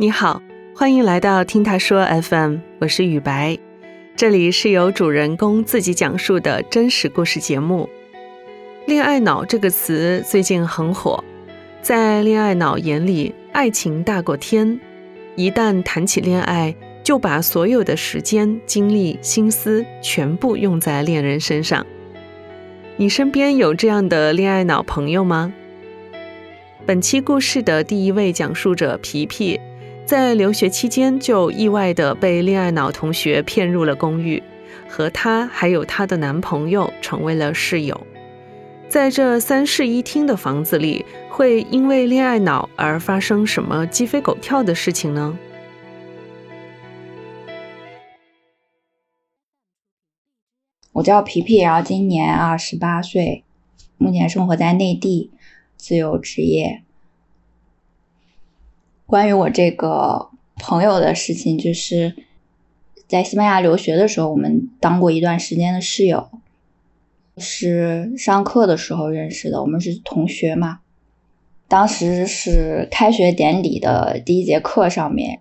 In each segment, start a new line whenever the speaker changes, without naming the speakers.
你好，欢迎来到听他说 FM，我是雨白，这里是由主人公自己讲述的真实故事节目。恋爱脑这个词最近很火，在恋爱脑眼里，爱情大过天，一旦谈起恋爱，就把所有的时间、精力、心思全部用在恋人身上。你身边有这样的恋爱脑朋友吗？本期故事的第一位讲述者皮皮。在留学期间，就意外的被恋爱脑同学骗入了公寓，和她还有她的男朋友成为了室友。在这三室一厅的房子里，会因为恋爱脑而发生什么鸡飞狗跳的事情呢？
我叫皮皮，然后今年二十八岁，目前生活在内地，自由职业。关于我这个朋友的事情，就是在西班牙留学的时候，我们当过一段时间的室友，是上课的时候认识的。我们是同学嘛，当时是开学典礼的第一节课上面，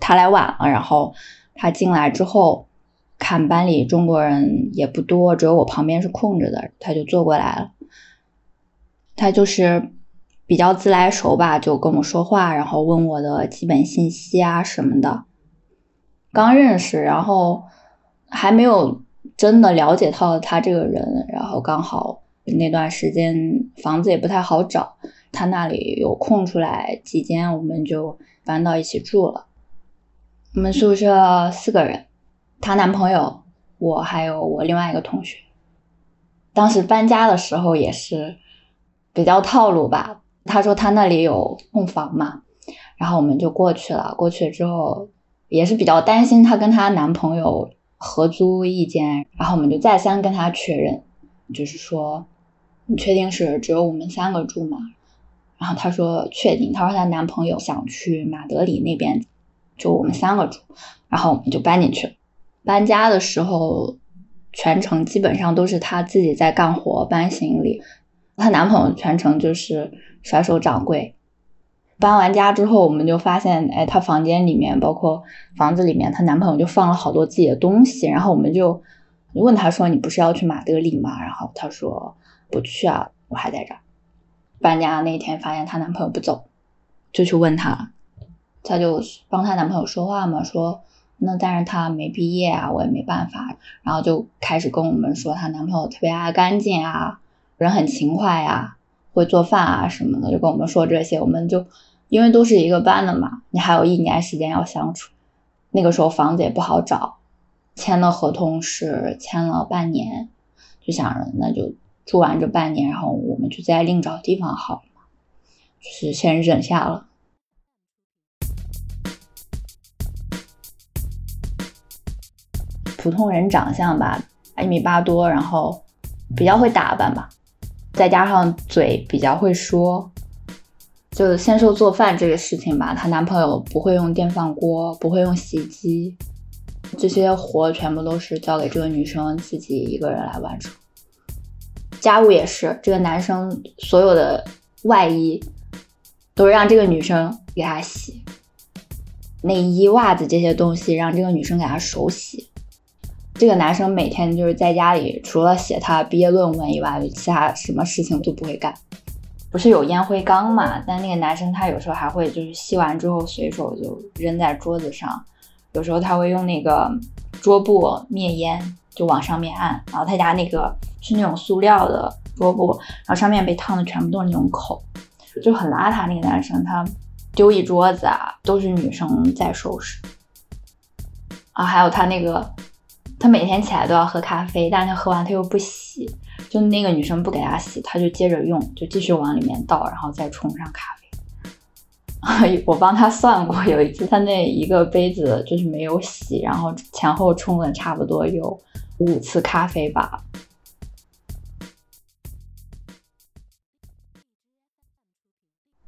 他来晚了，然后他进来之后，看班里中国人也不多，只有我旁边是空着的，他就坐过来了。他就是。比较自来熟吧，就跟我说话，然后问我的基本信息啊什么的。刚认识，然后还没有真的了解到他这个人，然后刚好那段时间房子也不太好找，他那里有空出来几间，我们就搬到一起住了。我们宿舍四个人，她男朋友，我还有我另外一个同学。当时搬家的时候也是比较套路吧。他说他那里有空房嘛，然后我们就过去了。过去之后也是比较担心她跟她男朋友合租一间，然后我们就再三跟她确认，就是说你确定是只有我们三个住吗？然后她说确定。她说她男朋友想去马德里那边，就我们三个住，然后我们就搬进去了。搬家的时候全程基本上都是她自己在干活搬行李，她男朋友全程就是。甩手掌柜，搬完家之后，我们就发现，哎，她房间里面，包括房子里面，她男朋友就放了好多自己的东西。然后我们就问她说：“你不是要去马德里吗？”然后她说：“不去啊，我还在这儿。”搬家那天发现她男朋友不走，就去问她，她就帮她男朋友说话嘛，说：“那但是她没毕业啊，我也没办法。”然后就开始跟我们说她男朋友特别爱干净啊，人很勤快呀。会做饭啊什么的，就跟我们说这些，我们就因为都是一个班的嘛，你还有一年时间要相处，那个时候房子也不好找，签的合同是签了半年，就想着那就住完这半年，然后我们就再另找地方好了嘛，就是先忍下了。普通人长相吧，一米八多，然后比较会打扮吧。再加上嘴比较会说，就先说做饭这个事情吧。她男朋友不会用电饭锅，不会用洗衣机，这些活全部都是交给这个女生自己一个人来完成。家务也是，这个男生所有的外衣都是让这个女生给他洗，内衣、袜子这些东西让这个女生给他手洗。这个男生每天就是在家里，除了写他毕业论文以外，其他什么事情都不会干。不是有烟灰缸嘛？但那个男生他有时候还会就是吸完之后随手就扔在桌子上，有时候他会用那个桌布灭烟，就往上面按。然后他家那个是那种塑料的桌布，然后上面被烫的全部都是那种口，就很邋遢。那个男生他丢一桌子啊，都是女生在收拾。啊，还有他那个。他每天起来都要喝咖啡，但是他喝完他又不洗，就那个女生不给他洗，他就接着用，就继续往里面倒，然后再冲上咖啡。我帮他算过，有一次他那一个杯子就是没有洗，然后前后冲了差不多有五次咖啡吧。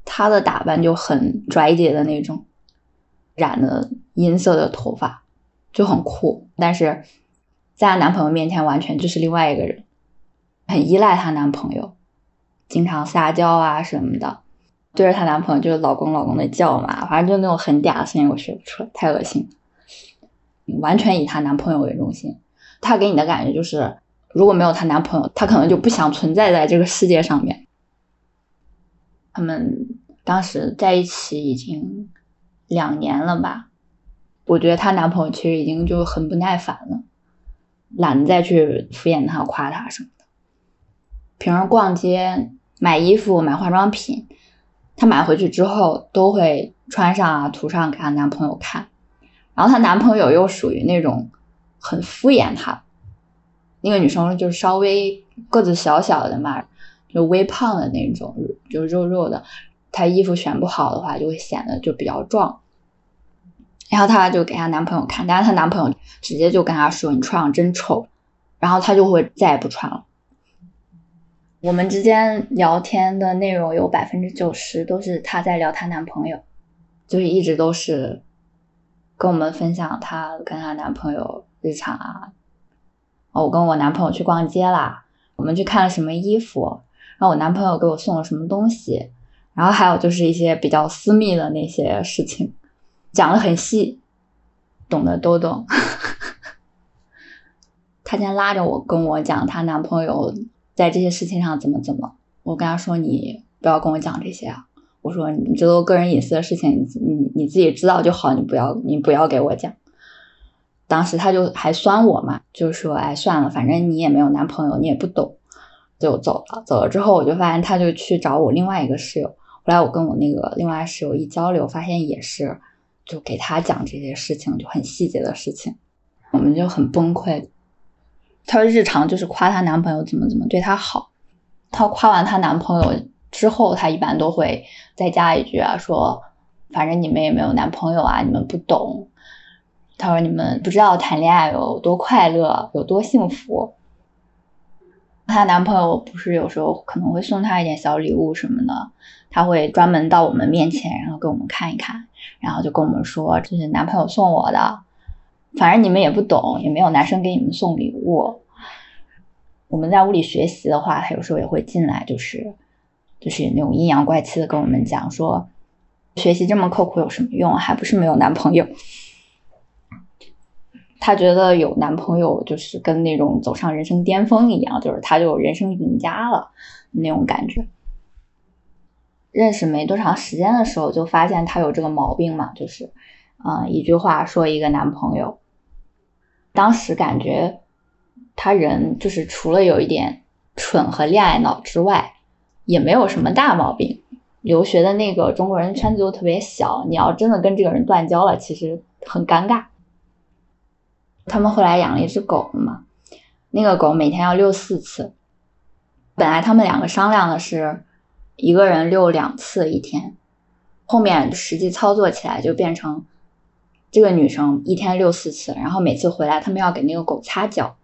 他的打扮就很拽姐的那种，染的银色的头发。就很酷，但是在她男朋友面前完全就是另外一个人，很依赖她男朋友，经常撒娇啊什么的。对着她男朋友就是老公老公的叫嘛，反正就那种很嗲的声音，我学不出来，太恶心。完全以她男朋友为中心，她给你的感觉就是，如果没有她男朋友，她可能就不想存在在这个世界上面。他们当时在一起已经两年了吧，我觉得她男朋友其实已经就很不耐烦了，懒得再去敷衍她、夸她什么的。平时逛街。买衣服、买化妆品，她买回去之后都会穿上啊、涂上给她男朋友看。然后她男朋友又属于那种很敷衍她，那个女生就是稍微个子小小的嘛，就微胖的那种，就肉肉的。她衣服选不好的话，就会显得就比较壮。然后她就给她男朋友看，但是她男朋友直接就跟她说：“你穿上真丑。”然后她就会再也不穿了。我们之间聊天的内容有百分之九十都是她在聊她男朋友，就是一直都是跟我们分享她跟她男朋友日常啊。哦，我跟我男朋友去逛街啦，我们去看了什么衣服，然后我男朋友给我送了什么东西，然后还有就是一些比较私密的那些事情，讲的很细，懂的都懂。她先拉着我跟我讲她男朋友。在这些事情上怎么怎么，我跟他说你不要跟我讲这些啊！我说你这都个人隐私的事情，你你你自己知道就好，你不要你不要给我讲。当时他就还酸我嘛，就说哎算了，反正你也没有男朋友，你也不懂，就走了。走了之后，我就发现他就去找我另外一个室友。后来我跟我那个另外室友一交流，发现也是就给他讲这些事情，就很细节的事情，我们就很崩溃。她日常就是夸她男朋友怎么怎么对她好。她夸完她男朋友之后，她一般都会再加一句啊，说反正你们也没有男朋友啊，你们不懂。她说你们不知道谈恋爱有多快乐，有多幸福。她男朋友不是有时候可能会送她一点小礼物什么的，他会专门到我们面前，然后给我们看一看，然后就跟我们说这是男朋友送我的。反正你们也不懂，也没有男生给你们送礼物。我们在屋里学习的话，他有时候也会进来，就是就是那种阴阳怪气的跟我们讲说，学习这么刻苦有什么用？还不是没有男朋友。他觉得有男朋友就是跟那种走上人生巅峰一样，就是他就人生赢家了那种感觉。认识没多长时间的时候，就发现他有这个毛病嘛，就是啊，一句话说一个男朋友。当时感觉他人就是除了有一点蠢和恋爱脑之外，也没有什么大毛病。留学的那个中国人圈子又特别小，你要真的跟这个人断交了，其实很尴尬。他们后来养了一只狗嘛，那个狗每天要遛四次。本来他们两个商量的是一个人遛两次一天，后面实际操作起来就变成。这个女生一天遛四次，然后每次回来，他们要给那个狗擦脚，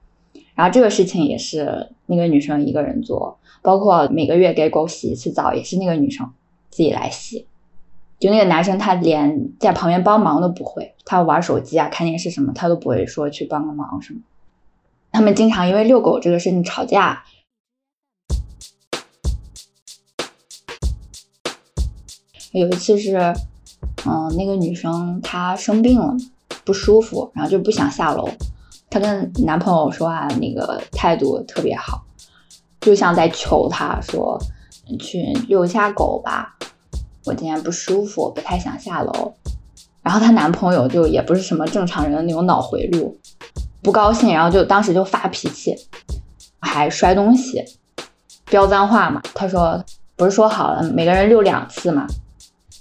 然后这个事情也是那个女生一个人做，包括每个月给狗洗一次澡，也是那个女生自己来洗。就那个男生，他连在旁边帮忙都不会，他玩手机啊、看电视什么，他都不会说去帮个忙什么。他们经常因为遛狗这个事情吵架。有一次是。嗯，那个女生她生病了，不舒服，然后就不想下楼。她跟男朋友说话，那个态度特别好，就像在求他说：“去遛一下狗吧，我今天不舒服，不太想下楼。”然后她男朋友就也不是什么正常人的那种脑回路，不高兴，然后就当时就发脾气，还摔东西，飙脏话嘛。他说：“不是说好了每个人遛两次吗？”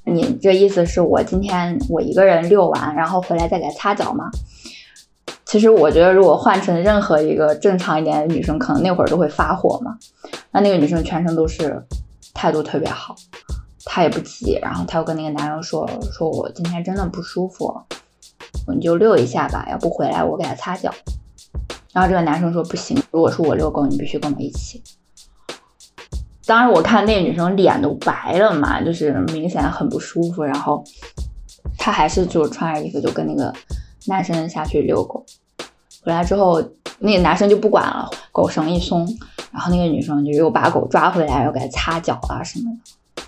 你这意思是我今天我一个人遛完，然后回来再给他擦脚吗？其实我觉得，如果换成任何一个正常一点的女生，可能那会儿都会发火嘛。那那个女生全程都是态度特别好，她也不急，然后她又跟那个男生说：“说我今天真的不舒服，你就遛一下吧，要不回来我给他擦脚。”然后这个男生说：“不行，如果是我遛狗，你必须跟我一起。”当时我看那个女生脸都白了嘛，就是明显很不舒服。然后她还是就穿着衣服就跟那个男生下去遛狗。回来之后，那个男生就不管了，狗绳一松，然后那个女生就又把狗抓回来，又给它擦脚啊什么的。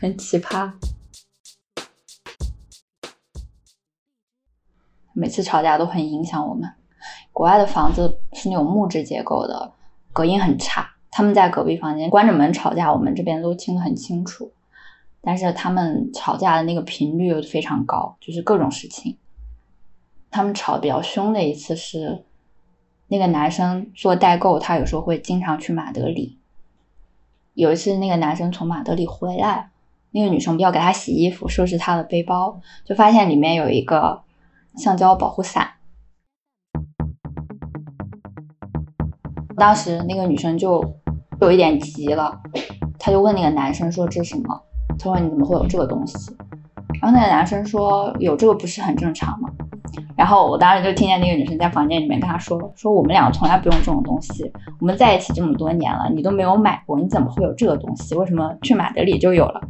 很奇葩。每次吵架都很影响我们。国外的房子是那种木质结构的，隔音很差。他们在隔壁房间关着门吵架，我们这边都听得很清楚。但是他们吵架的那个频率又非常高，就是各种事情。他们吵比较凶的一次是，那个男生做代购，他有时候会经常去马德里。有一次，那个男生从马德里回来，那个女生要给他洗衣服、收拾他的背包，就发现里面有一个橡胶保护伞。当时那个女生就有一点急了，她就问那个男生说：“这是什么？”他说：“你怎么会有这个东西？”然后那个男生说：“有这个不是很正常吗？”然后我当时就听见那个女生在房间里面跟他说：“说我们两个从来不用这种东西，我们在一起这么多年了，你都没有买过，你怎么会有这个东西？为什么去马德里就有了？”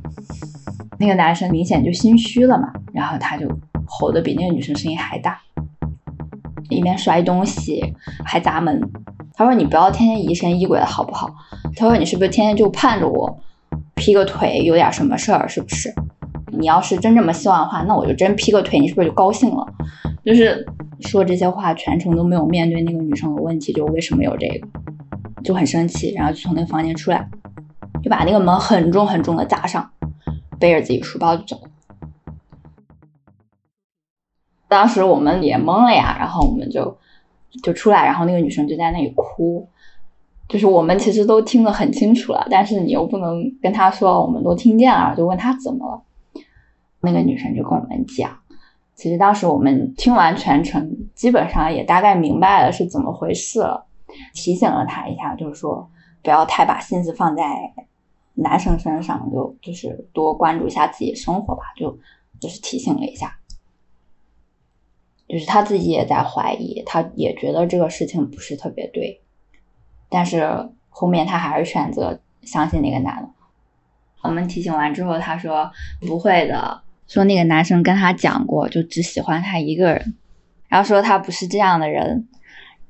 那个男生明显就心虚了嘛，然后他就吼得比那个女生声音还大，一边摔东西还砸门。他说：“你不要天天疑神疑鬼的好不好？”他说：“你是不是天天就盼着我劈个腿有点什么事儿？是不是？你要是真这么希望的话，那我就真劈个腿，你是不是就高兴了？”就是说这些话，全程都没有面对那个女生的问题，就为什么有这个，就很生气，然后就从那个房间出来，就把那个门很重很重的砸上，背着自己书包就走。当时我们也懵了呀，然后我们就。就出来，然后那个女生就在那里哭，就是我们其实都听得很清楚了，但是你又不能跟她说，我们都听见了，就问她怎么了。那个女生就跟我们讲，其实当时我们听完全程，基本上也大概明白了是怎么回事了，提醒了她一下，就是说不要太把心思放在男生身上，就就是多关注一下自己生活吧，就就是提醒了一下。就是他自己也在怀疑，他也觉得这个事情不是特别对，但是后面他还是选择相信那个男的。我们提醒完之后，他说不会的，说那个男生跟他讲过，就只喜欢他一个人，然后说他不是这样的人，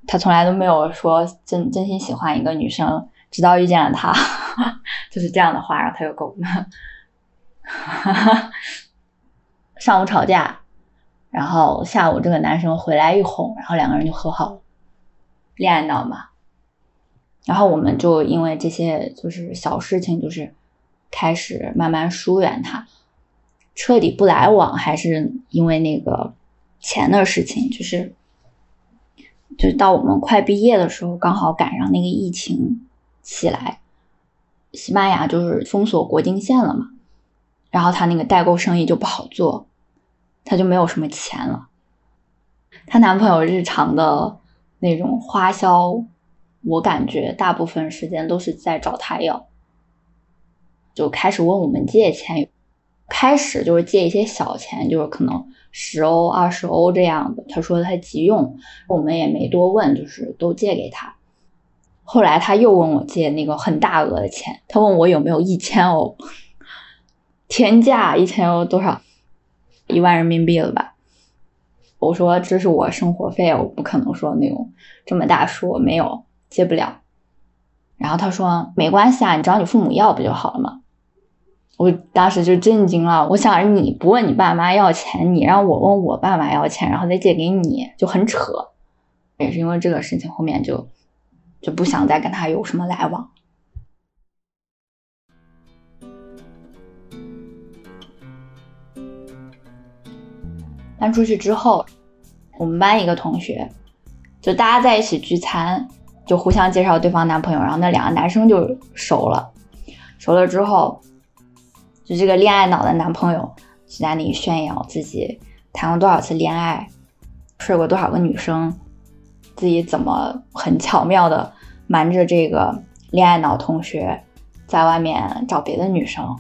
他从来都没有说真真心喜欢一个女生，直到遇见了他，就是这样的话，然后他就够了。上午吵架。然后下午这个男生回来一哄，然后两个人就和好了，恋爱脑嘛。然后我们就因为这些就是小事情，就是开始慢慢疏远他，彻底不来往，还是因为那个钱的事情。就是，就到我们快毕业的时候，刚好赶上那个疫情起来，西班牙就是封锁国境线了嘛，然后他那个代购生意就不好做。她就没有什么钱了。她男朋友日常的那种花销，我感觉大部分时间都是在找她要，就开始问我们借钱。开始就是借一些小钱，就是可能十欧、二十欧这样的。他说他急用，我们也没多问，就是都借给他。后来他又问我借那个很大额的钱，他问我有没有一千欧，天价一千欧多少？一万人民币了吧？我说这是我生活费，我不可能说那种这么大数，没有借不了。然后他说没关系啊，你找你父母要不就好了嘛？我当时就震惊了，我想着你不问你爸妈要钱，你让我问我爸妈要钱，然后再借给你，就很扯。也是因为这个事情，后面就就不想再跟他有什么来往。搬出去之后，我们班一个同学，就大家在一起聚餐，就互相介绍对方男朋友，然后那两个男生就熟了。熟了之后，就这个恋爱脑的男朋友就在那里炫耀自己谈过多少次恋爱，睡过多少个女生，自己怎么很巧妙的瞒着这个恋爱脑同学在外面找别的女生，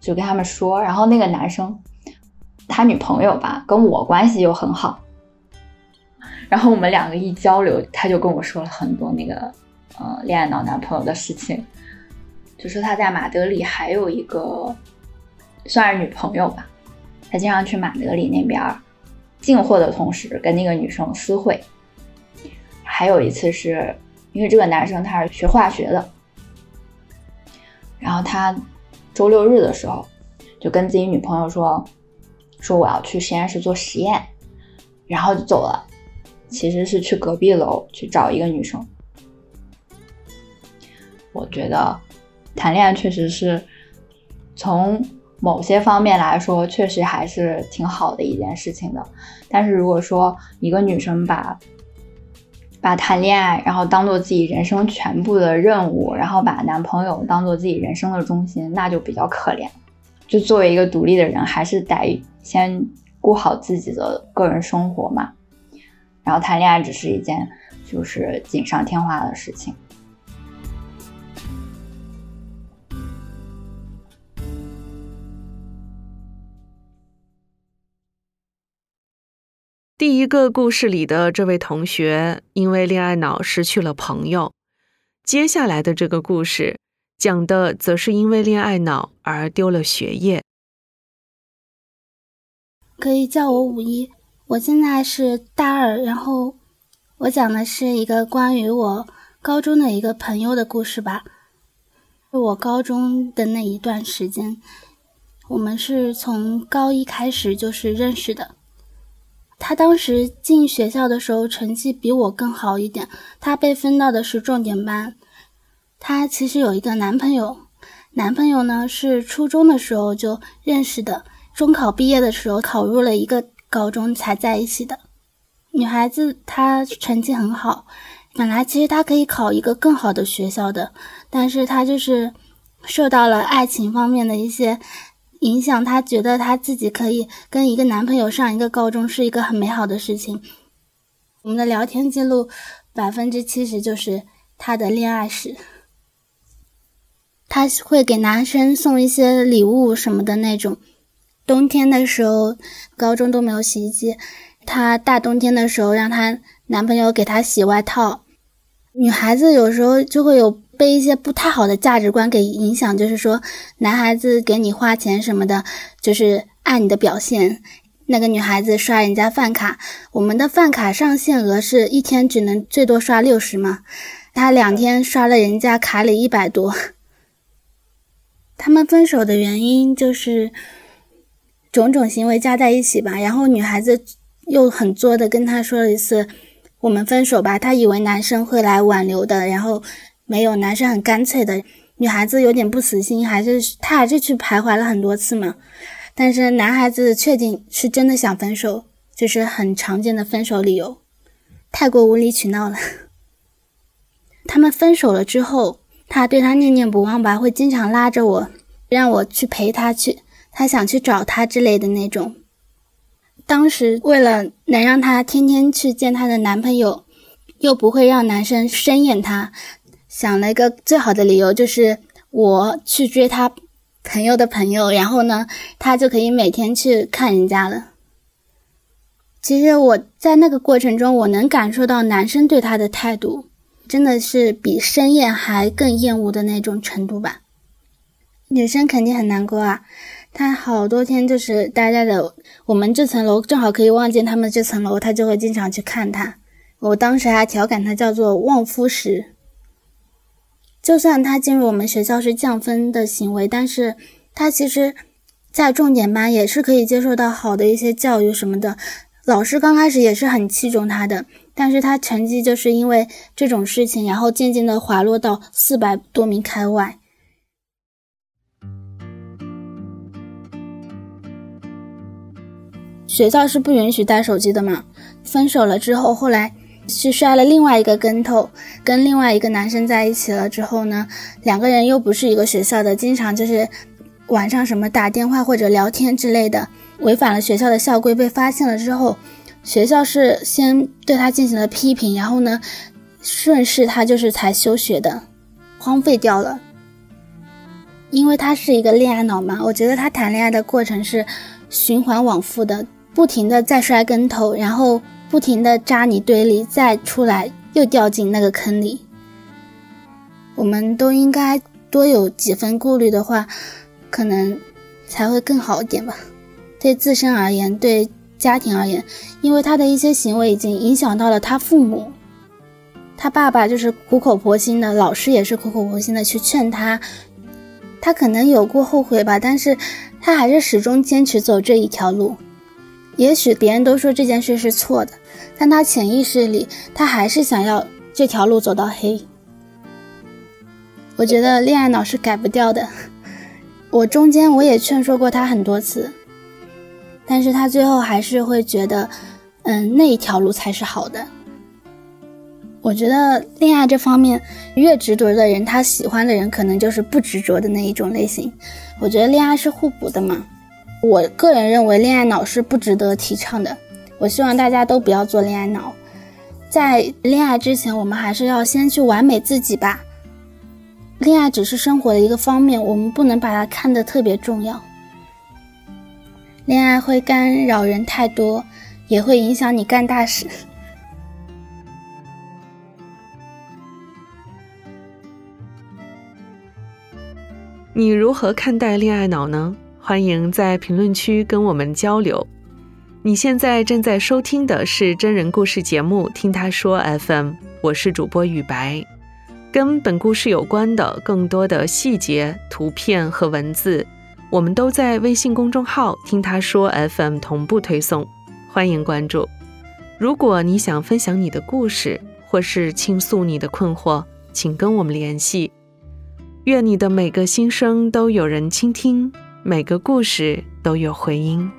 就跟他们说，然后那个男生。他女朋友吧，跟我关系又很好，然后我们两个一交流，他就跟我说了很多那个，呃，恋爱脑男朋友的事情，就说他在马德里还有一个算是女朋友吧，他经常去马德里那边进货的同时跟那个女生私会，还有一次是因为这个男生他是学化学的，然后他周六日的时候。就跟自己女朋友说，说我要去实验室做实验，然后就走了。其实是去隔壁楼去找一个女生。我觉得谈恋爱确实是从某些方面来说，确实还是挺好的一件事情的。但是如果说一个女生把把谈恋爱然后当做自己人生全部的任务，然后把男朋友当做自己人生的中心，那就比较可怜。就作为一个独立的人，还是得先顾好自己的个人生活嘛。然后谈恋爱只是一件就是锦上添花的事情。
第一个故事里的这位同学因为恋爱脑失去了朋友，接下来的这个故事讲的则是因为恋爱脑而丢了学业。
可以叫我五一，我现在是大二，然后我讲的是一个关于我高中的一个朋友的故事吧。我高中的那一段时间，我们是从高一开始就是认识的。他当时进学校的时候成绩比我更好一点，他被分到的是重点班。她其实有一个男朋友，男朋友呢是初中的时候就认识的，中考毕业的时候考入了一个高中才在一起的。女孩子她成绩很好，本来其实她可以考一个更好的学校的，但是她就是受到了爱情方面的一些。影响她觉得她自己可以跟一个男朋友上一个高中是一个很美好的事情。我们的聊天记录百分之七十就是她的恋爱史。她会给男生送一些礼物什么的那种。冬天的时候，高中都没有洗衣机，她大冬天的时候让她男朋友给她洗外套。女孩子有时候就会有。被一些不太好的价值观给影响，就是说，男孩子给你花钱什么的，就是爱你的表现。那个女孩子刷人家饭卡，我们的饭卡上限额是一天只能最多刷六十嘛，她两天刷了人家卡里一百多。他们分手的原因就是种种行为加在一起吧，然后女孩子又很作的跟他说了一次，我们分手吧。她以为男生会来挽留的，然后。没有，男生很干脆的，女孩子有点不死心，还是他还是去徘徊了很多次嘛。但是男孩子确定是真的想分手，就是很常见的分手理由，太过无理取闹了。他们分手了之后，他对他念念不忘吧，会经常拉着我，让我去陪他去，他想去找他之类的那种。当时为了能让他天天去见她的男朋友，又不会让男生生厌她。想了一个最好的理由，就是我去追他朋友的朋友，然后呢，他就可以每天去看人家了。其实我在那个过程中，我能感受到男生对他的态度，真的是比深厌还更厌恶的那种程度吧。女生肯定很难过啊，她好多天就是待在的我们这层楼，正好可以望见他们这层楼，她就会经常去看他。我当时还调侃他叫做“望夫石”。就算他进入我们学校是降分的行为，但是他其实，在重点班也是可以接受到好的一些教育什么的。老师刚开始也是很器重他的，但是他成绩就是因为这种事情，然后渐渐的滑落到四百多名开外。学校是不允许带手机的嘛？分手了之后，后来。去摔了另外一个跟头，跟另外一个男生在一起了之后呢，两个人又不是一个学校的，经常就是晚上什么打电话或者聊天之类的，违反了学校的校规，被发现了之后，学校是先对他进行了批评，然后呢，顺势他就是才休学的，荒废掉了。因为他是一个恋爱脑嘛，我觉得他谈恋爱的过程是循环往复的，不停的在摔跟头，然后。不停的扎泥堆里，再出来又掉进那个坑里。我们都应该多有几分顾虑的话，可能才会更好一点吧。对自身而言，对家庭而言，因为他的一些行为已经影响到了他父母。他爸爸就是苦口婆心的，老师也是苦口婆心的去劝他。他可能有过后悔吧，但是他还是始终坚持走这一条路。也许别人都说这件事是错的，但他潜意识里，他还是想要这条路走到黑。我觉得恋爱脑是改不掉的。我中间我也劝说过他很多次，但是他最后还是会觉得，嗯，那一条路才是好的。我觉得恋爱这方面，越执着的人，他喜欢的人可能就是不执着的那一种类型。我觉得恋爱是互补的嘛。我个人认为恋爱脑是不值得提倡的。我希望大家都不要做恋爱脑，在恋爱之前，我们还是要先去完美自己吧。恋爱只是生活的一个方面，我们不能把它看得特别重要。恋爱会干扰人太多，也会影响你干大事。
你如何看待恋爱脑呢？欢迎在评论区跟我们交流。你现在正在收听的是真人故事节目《听他说 FM》，我是主播雨白。跟本故事有关的更多的细节、图片和文字，我们都在微信公众号“听他说 FM” 同步推送，欢迎关注。如果你想分享你的故事，或是倾诉你的困惑，请跟我们联系。愿你的每个心声都有人倾听，每个故事都有回音。